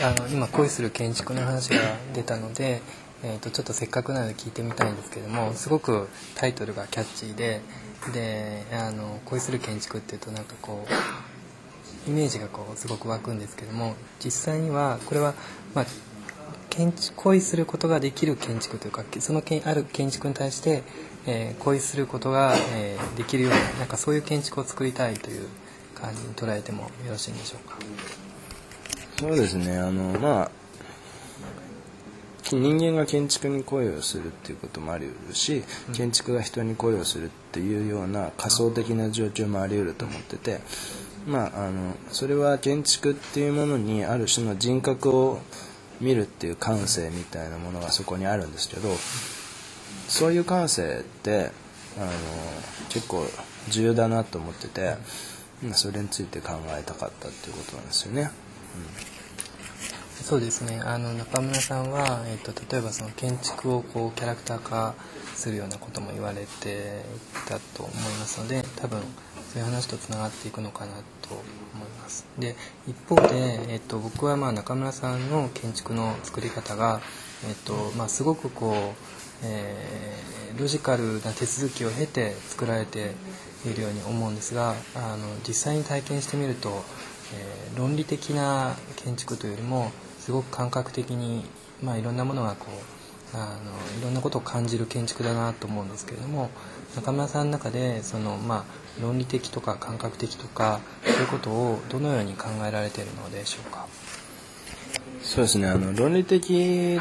あの今恋する建築の話が出たので、えー、とちょっとせっかくなので聞いてみたいんですけどもすごくタイトルがキャッチーでであの恋する建築っていうとなんかこうイメージがこうすごく湧くんですけども実際にはこれは、まあ、建築恋することができる建築というかそのけある建築に対して、えー、恋することが、えー、できるようななんかそういう建築を作りたいという感じに捉えてもよろしいんでしょうか？そうですねあのまあ人間が建築に恋をするっていうこともあり得るし建築が人に恋をするっていうような仮想的な状況もあり得ると思っててまああのそれは建築っていうものにある種の人格を見るっていう感性みたいなものがそこにあるんですけどそういう感性ってあの結構重要だなと思っててそれについて考えたかったっていうことなんですよね。そうですね。あの中村さんは、えーと、例えばその建築をこうキャラクター化するようなことも言われていたと思いますので多分そういう話とつながっていくのかなと思います。で一方で、えーと、僕はまあ中村さんの建築の作り方が、えーとまあ、すごくこう、えー、ロジカルな手続きを経て作られているように思うんですがあの実際に体験してみるとえー、論理的な建築というよりもすごく感覚的に、まあ、いろんなものがこうあのいろんなことを感じる建築だなと思うんですけれども中村さんの中でその、まあ、論理的とか感覚的とかそういうことをどのように考えられているのでしょうか？そうですね。あの論理的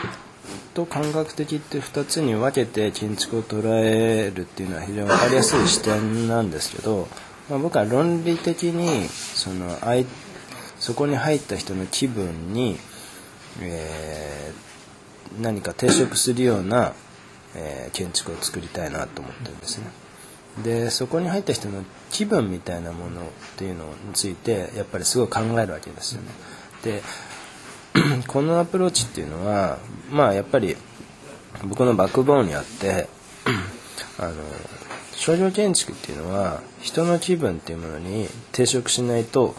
と感覚的って2つに分けて建築を捉えるっていうのは非常に分かりやすい視点なんですけどまあ、僕は論理的にそのそこに入った人の気分に、えー、何か抵触するような、えー、建築を作りたいなと思ってるんですね。でそこに入った人の気分みたいなものっていうのについてやっぱりすごい考えるわけですよね。で このアプローチっていうのはまあやっぱり僕のバックボーンにあって あの商業建築っていうのは人の気分っていうものに抵触しないと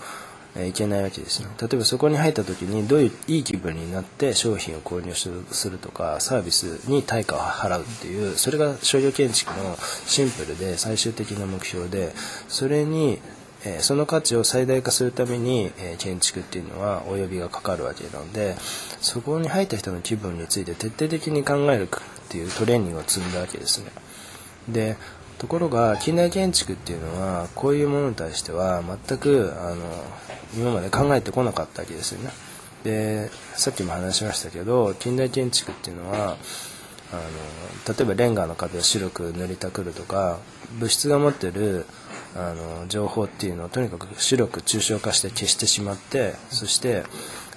いけないわけですね例えばそこに入った時にどういういい気分になって商品を購入するとかサービスに対価を払うっていうそれが商業建築のシンプルで最終的な目標でそれにその価値を最大化するために、建築っていうのはお呼びがかかるわけなのでそこに入った人の気分について徹底的に考えるっていうトレーニングを積んだわけですね。でところが近代建築っていうのはこういうものに対しては全くあの今まで考えてこなかったわけですよね。でさっきも話しましたけど近代建築っていうのはあの例えばレンガの壁を白く塗りたくるとか物質が持ってるあの情報っていうのをとにかく白く抽象化して消してしまってそして、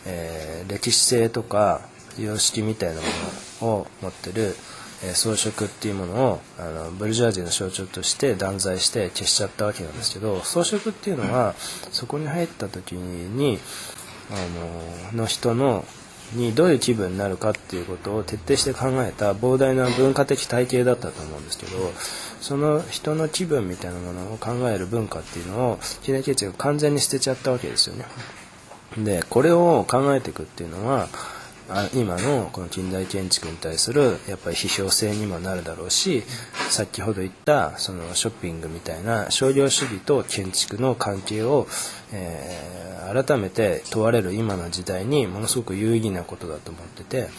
えー、歴史性とか様式みたいなものを持ってるえ装飾っていうものをあのブルジョアジーの象徴として断罪して消しちゃったわけなんですけど装飾っていうのはそこに入った時にあのの人のにどういう気分になるかっていうことを徹底して考えた膨大な文化的体系だったと思うんですけどその人の気分みたいなものを考える文化っていうのをキネケチが完全に捨てちゃったわけですよね。でこれを考えていくっていうのは今のこの近代建築に対するやっぱり批評性にもなるだろうし先ほど言ったそのショッピングみたいな商業主義と建築の関係を、えー、改めて問われる今の時代にものすごく有意義なことだと思ってて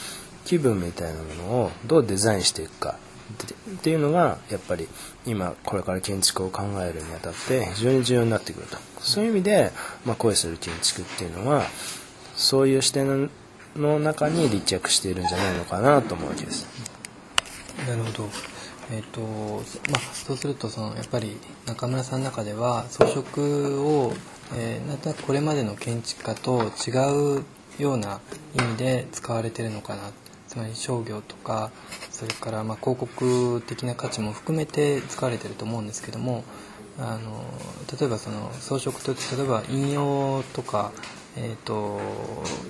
気分みたいなものをどうデザインしていくかっていうのがやっぱり今これから建築を考えるにあたって非常に重要になってくると。そういう意味で、まあ、恋する建築っていうのはそういう視点の中に立着しているんじゃないのかなと思うわけです。なるほど。えーとまあ、そうするとそのやっぱり中村さんの中では装飾を、えー、なんとなくこれまでの建築家と違うような意味で使われてるのかなつまり商業とかそれからま広告的な価値も含めて使われてると思うんですけどもあの例えばその装飾と例えば引用とかえーと、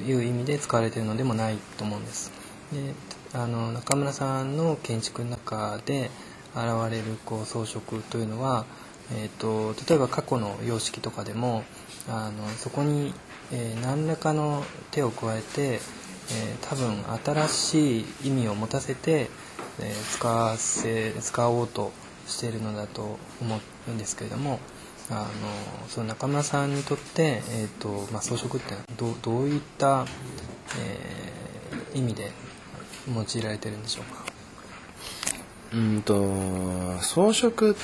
いう意味で使われているのでもないと思うんです。であの中村さんの建築の中で現れるこう装飾というのは、えーと、例えば過去の様式とかでもあのそこに、えー何らかの手を加えて、えー多分新しい意味を持たせて、えー使わせ使おうとしているのだと思うんですけれどもあのその中村さんにとって、えーとまあ、装飾ってどうどういった、えー意味で用いられてるんでしょうか？うんと装飾っ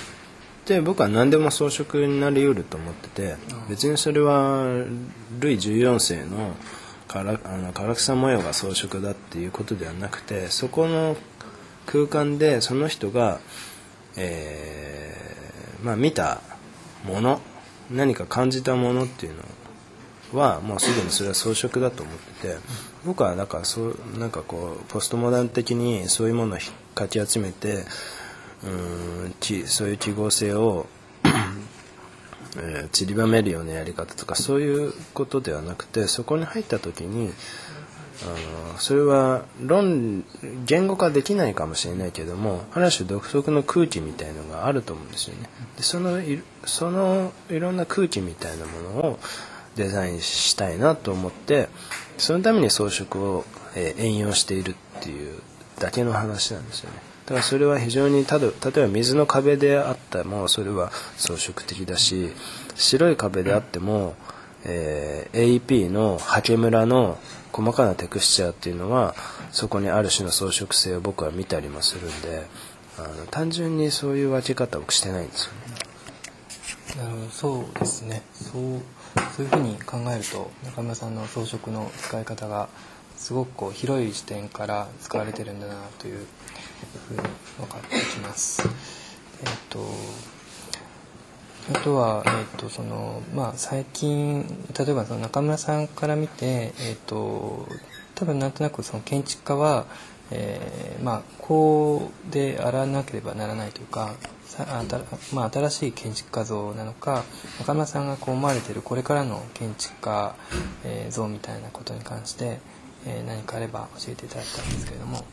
て僕は何でも装飾になりうると思ってて別にそれはルイ14世のからあの唐草模様が装飾だっていうことではなくてそこの空間でその人が、えーまあ、見たもの何か感じたものっていうのはもうすでにそれは装飾だと思ってて僕はなんかそうなんかこうポストモダン的にそういうものをかき集めてうんそういう記号性を、えー散りばめるようなやり方とかそういうことではなくてそこに入った時にあのそれは論言語化できないかもしれないけどもある種独特の空気みたいのがあると思うんですよね。でそのいそのいろんな空気みたいなものをデザインしたいなと思ってそのために装飾を、えー援用しているっていうだけの話なんですよね。だからそれは非常にただ例えば水の壁であってもそれは装飾的だし白い壁であっても、えー AEP のハケムラの細かなテクスチャーっていうのはそこにある種の装飾性を僕は見たりもするんであの単純にそういう分け方をしてないんですよねそうですねそうそういうふうに考えると中村さんの装飾の使い方がすごくこう広い視点から使われてるんだなというふうに分かってきます。えっ、とあとは、えっとそのまあ、最近例えばその中村さんから見て、えっと多分なんとなくその建築家は、えーまあ、こうであらなければならないというかさあたまあ、新しい建築家像なのか中村さんがこう思われているこれからの建築家、えー像みたいなことに関して、えー何かあれば教えていただきたいんですけれども。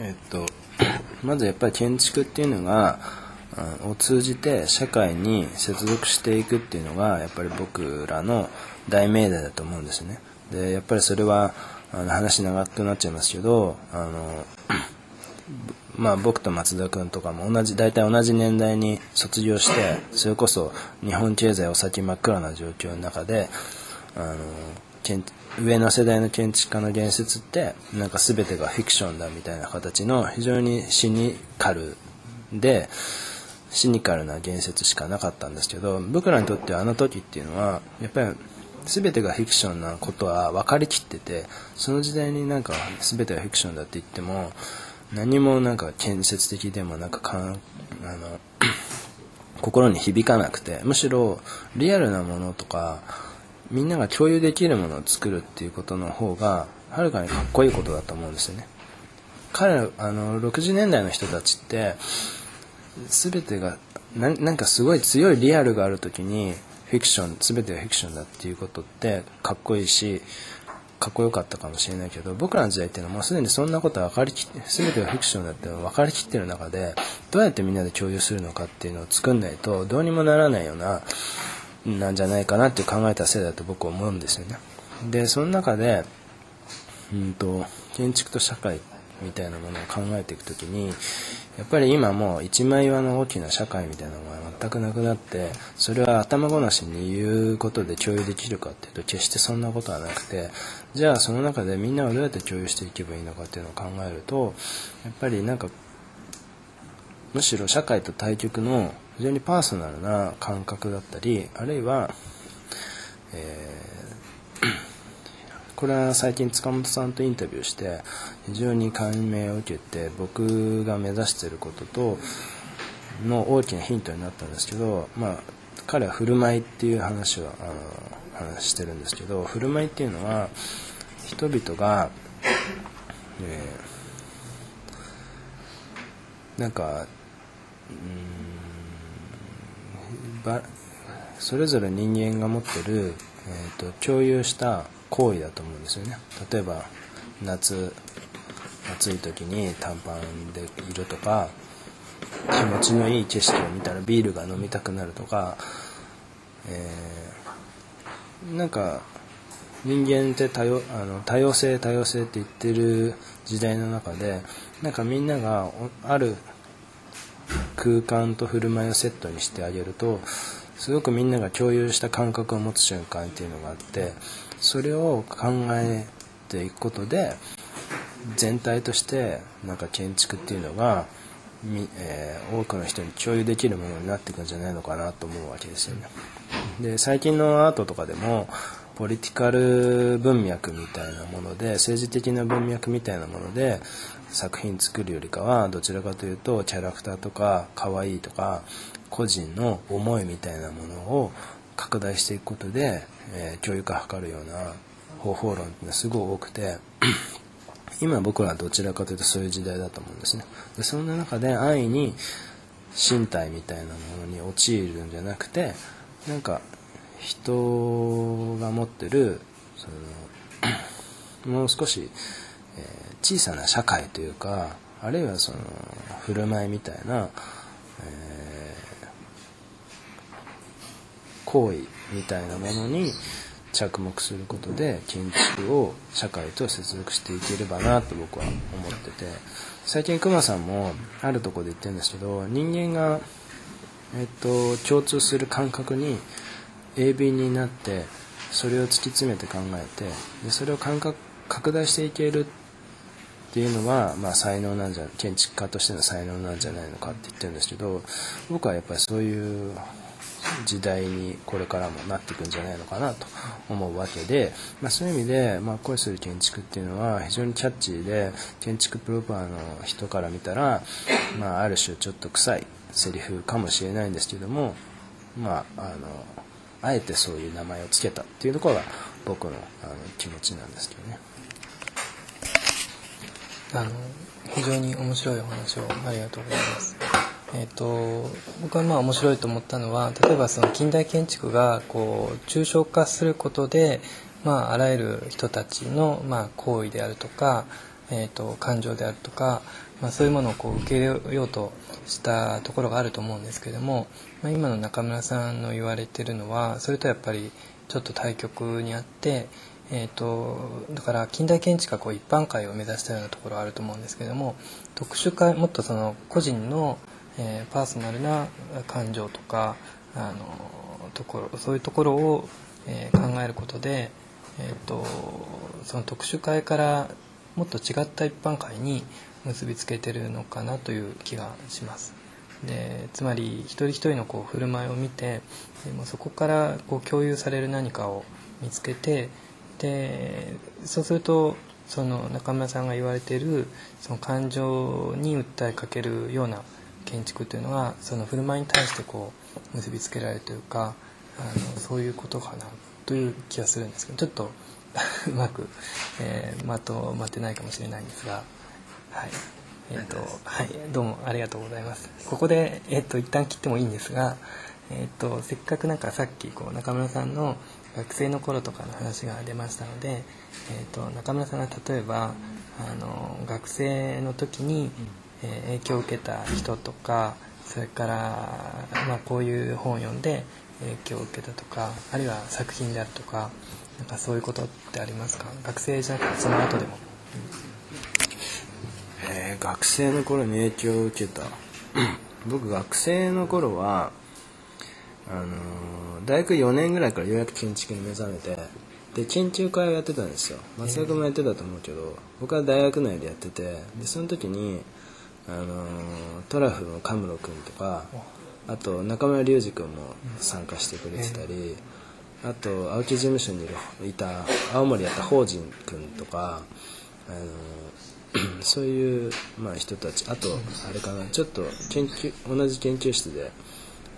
えっと、まずやっぱり建築っていうのが、を通じて社会に接続していくっていうのがやっぱり僕らの大命題だと思うんですね。で、やっぱりそれはあの話長くなっちゃいますけど、あの、まあ僕と松田君とかも同じ、大体同じ年代に卒業して、それこそ日本経済お先真っ暗な状況の中で、あの、建上の世代の建築家の言説って、なんか全てがフィクションだみたいな形の非常にシニカルで、シニカルな言説しかなかったんですけど、僕らにとってはあの時っていうのは、やっぱり全てがフィクションなことは分かりきってて、その時代になんか全てがフィクションだって言っても、何もなんか建設的でもなんかかんあの 心に響かなくてむしろリアルなものとかみんなが共有できるものを作るっていうことの方がはるかにかっこいいことだと思うんですよね。彼あの60年代の人たちって全てがななんかすごい強いリアルがある時にフィクション全てがフィクションだっていうことってかっこいいしかっこよかったかもしれないけど僕らの時代っていうのはもうすでにそんなこと分かりきって全てがフィクションだって分かりきってる中でどうやってみんなで共有するのかっていうのを作んないとどうにもならないようななんじゃないかなって考えた世代だと僕は思うんですよね。でその中でうんと建築と社会みたいなものを考えていくときにやっぱり今もう一枚岩の大きな社会みたいなのが全くなくなってそれは頭ごなしに言うことで共有できるかっていうと決してそんなことはなくてじゃあその中でみんなはどうやって共有していけばいいのかっていうのを考えるとやっぱりなんかむしろ社会と対極の非常にパーソナルな感覚だったりあるいは、えーこれは最近塚本さんとインタビューして非常に感銘を受けて僕が目指してることとの大きなヒントになったんですけど、まあ、彼は振る舞いっていう話をあの話してるんですけど振る舞いっていうのは人々が、えーなんかうんばそれぞれ人間が持ってる、えー、と共有した行為だと思うんですよね。例えば夏暑い時に短パンでいるとか気持ちのいい景色を見たらビールが飲みたくなるとか、えーなんか人間って多様あの多様性多様性って言ってる時代の中でなんかみんながある空間と振る舞いをセットにしてあげるとすごくみんなが共有した感覚を持つ瞬間っていうのがあってそれを考えていくことで全体としてなんか建築っていうのが、えー、多くの人に共有できるものになっていくんじゃないのかなと思うわけですよね。で最近のアートとかでもポリティカル文脈みたいなもので政治的な文脈みたいなもので作品作るよりかはどちらかというとキャラクターとか可愛いとか個人の思いみたいなものを拡大していくことで、えー、教育化図るような方法論ってすごい多くて今僕はどちらかというとそういう時代だと思うんですね。でそんな中で安易に身体みたいなものに陥るんじゃなくてなんか人が持ってるその もう少し、えー、小さな社会というかあるいはその振る舞いみたいな、えー、行為みたいなものに着目することで建築を社会と接続していければなと僕は思ってて。最近熊さんもあるとこで言ってるんですけど人間が、えっと、共通する感覚に鋭敏になってそれを突き詰めて考えてでそれを感覚拡大していけるっていうのは、まあ、才能なんじゃ建築家としての才能なんじゃないのかって言ってるんですけど僕はやっぱりそういう時代にこれからもなっていくんじゃないのかなと思うわけで、まあ、そういう意味で、まあ、恋する建築っていうのは非常にキャッチーで建築プロパーの人から見たら、まあ、ある種ちょっと臭いセリフかもしれないんですけどもまああのあえてそういう名前を付けたっていうところが僕のあの気持ちなんですけどね。あの非常に面白いお話をありがとうございます。えーと、僕はまあ面白いと思ったのは例えばその近代建築がこう抽象化することで、まあ、あらゆる人たちのまあ行為であるとか、えーと、感情であるとか、まあ、そういうものをこう受け入れようとしたところがあると思うんですけども、まあ、今の中村さんの言われてるのはそれとやっぱりちょっと対極にあって、えーと、だから近代建築がこう一般会を目指したようなところがあると思うんですけども特殊化もっとその個人の、えー、パーソナルな感情とかあのところそういうところを、えー、考えることで、えーとその特殊会からもっと違った一般会に結びつけてるのかなという気がします。でつまり一人一人のこう振る舞いを見てでもそこからこう共有される何かを見つけてでそうするとその中村さんが言われているその感情に訴えかけるような建築というのはその振る舞いに対してこう結びつけられるというかあのそういうことかなという気がするんですけどちょっと うまく、えー、まとまってないかもしれないんですが。はい。えっ、と、はい、どうもありがとうございます。ここで、えっ、ー、と、一旦切ってもいいんですが、えっ、と、せっかくなんかさっき、こう、中村さんの学生の頃とかの話が出ましたので、えっ、と、中村さんが例えば、あの、学生の時に、え影響を受けた人とか、それから、まあ、こういう本を読んで影響を受けたとか、あるいは作品であるとか、なんかそういうことってありますか？学生じゃなくてその後でも。うんえー、学生の頃に影響を受けた。僕学生の頃はあのー、大学4年ぐらいからようやく建築に目覚めてで研究会をやってたんですよ。松田君もやってたと思うけど僕は大学内でやっててでその時に、あのー、トラフのカムロ君とかあと中村隆二君も参加してくれてたりあと青木事務所にいた青森やった法人君とか、あのー そういう、まあ、人たちあとあれかなちょっと研究同じ研究室で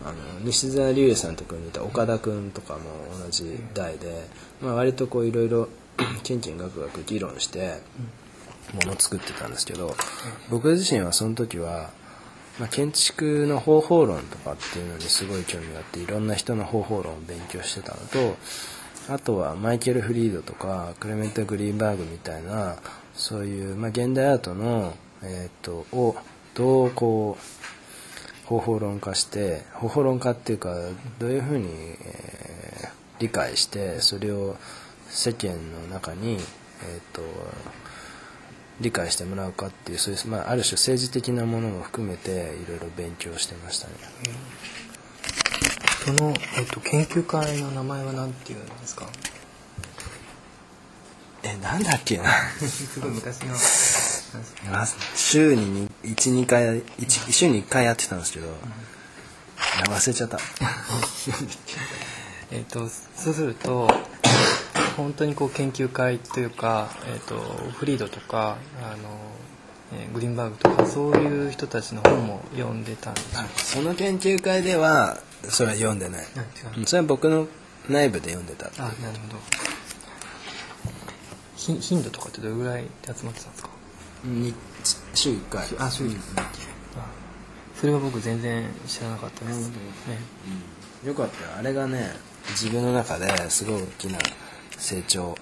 あの西澤隆也さんとこにいた岡田君とかも同じ代で、まあ、割とこういろいろ キンキンガクガク議論してもの作ってたんですけど僕自身はその時は、まあ、建築の方法論とかっていうのにすごい興味があっていろんな人の方法論を勉強してたのとあとはマイケル・フリードとかクレメント・グリーンバーグみたいなそういう、まあ、現代アートの、えーと、をどうこう方法論化して方法論化っていうかどういうふうに、えー、理解してそれを世間の中に、えー、と理解してもらうかっていうそういう、まあ、ある種政治的なものも含めていろいろ勉強してましたね。その、えっと、研究会の名前は何て言うんですか？えなんだっけな。すごい昔の。まあ週に12回一週に1回やってたんですけど、忘れちゃった。えっとそうすると本当にこう研究会というか、えっとフリードとかあの、えーグリーンバーグとかそういう人たちの本も読んでたんです。よその研究会ではそれは読んでない。それは僕の内部で読んでた。あなるほど。ひ頻度とかってどれぐらいで集まってたんですか？に週1回。あ週1あそれは僕全然知らなかったです、ね、よかったよ。あれがね自分の中ですごい大きな成長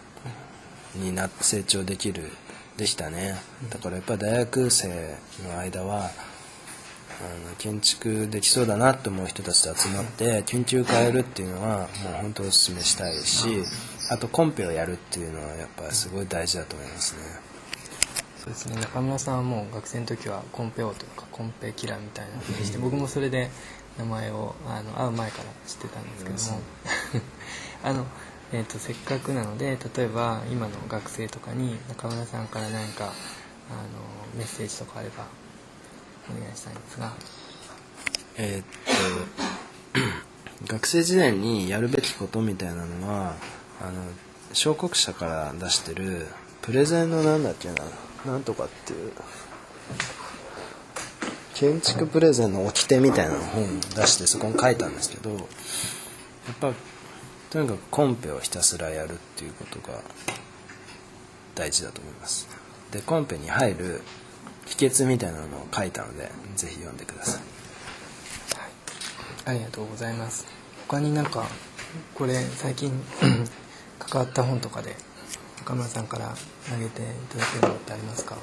にな成長できるでしたね。だからやっぱ大学生の間はあの建築できそうだなと思う人たちと集まって研究会やるっていうのはもう本当お勧めしたいしあとコンペをやるっていうのはやっぱすごい大事だと思いますね。そうですね。中村さんはもう学生の時はコンペ王というかコンペキラーみたいなふうにして僕もそれで名前をあの会う前から知ってたんですけども。あの、えー、とせっかくなので例えば今の学生とかに中村さんから何かあのメッセージとかあればお願いしたいんですが。えっと 学生時代にやるべきことみたいなのはあの小国社から出してるプレゼンのなんだっけななんとかっていう建築プレゼンの掟みたいな本を出してそこに書いたんですけどやっぱとにかくコンペをひたすらやるっていうことが大事だと思います。でコンペに入る秘訣みたいなのを書いたのでぜひ読んでください。ありがとうございます。他になんかこれ最近 関わった本とかで中村さんから投げていただけるのってありますか？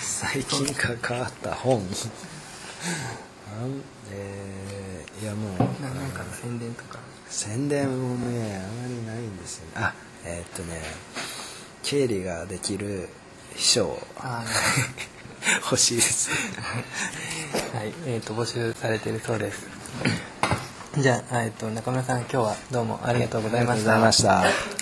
最近関わった本？えーいやもう。なかの宣伝とか。宣伝もねあまりないんですよね。あえーっとね経理ができる秘書 欲しいです。はい、えっ、と募集されているそうです。じゃあ、えっ、と中村さん今日はどうもありがとうございました。ありがとうございました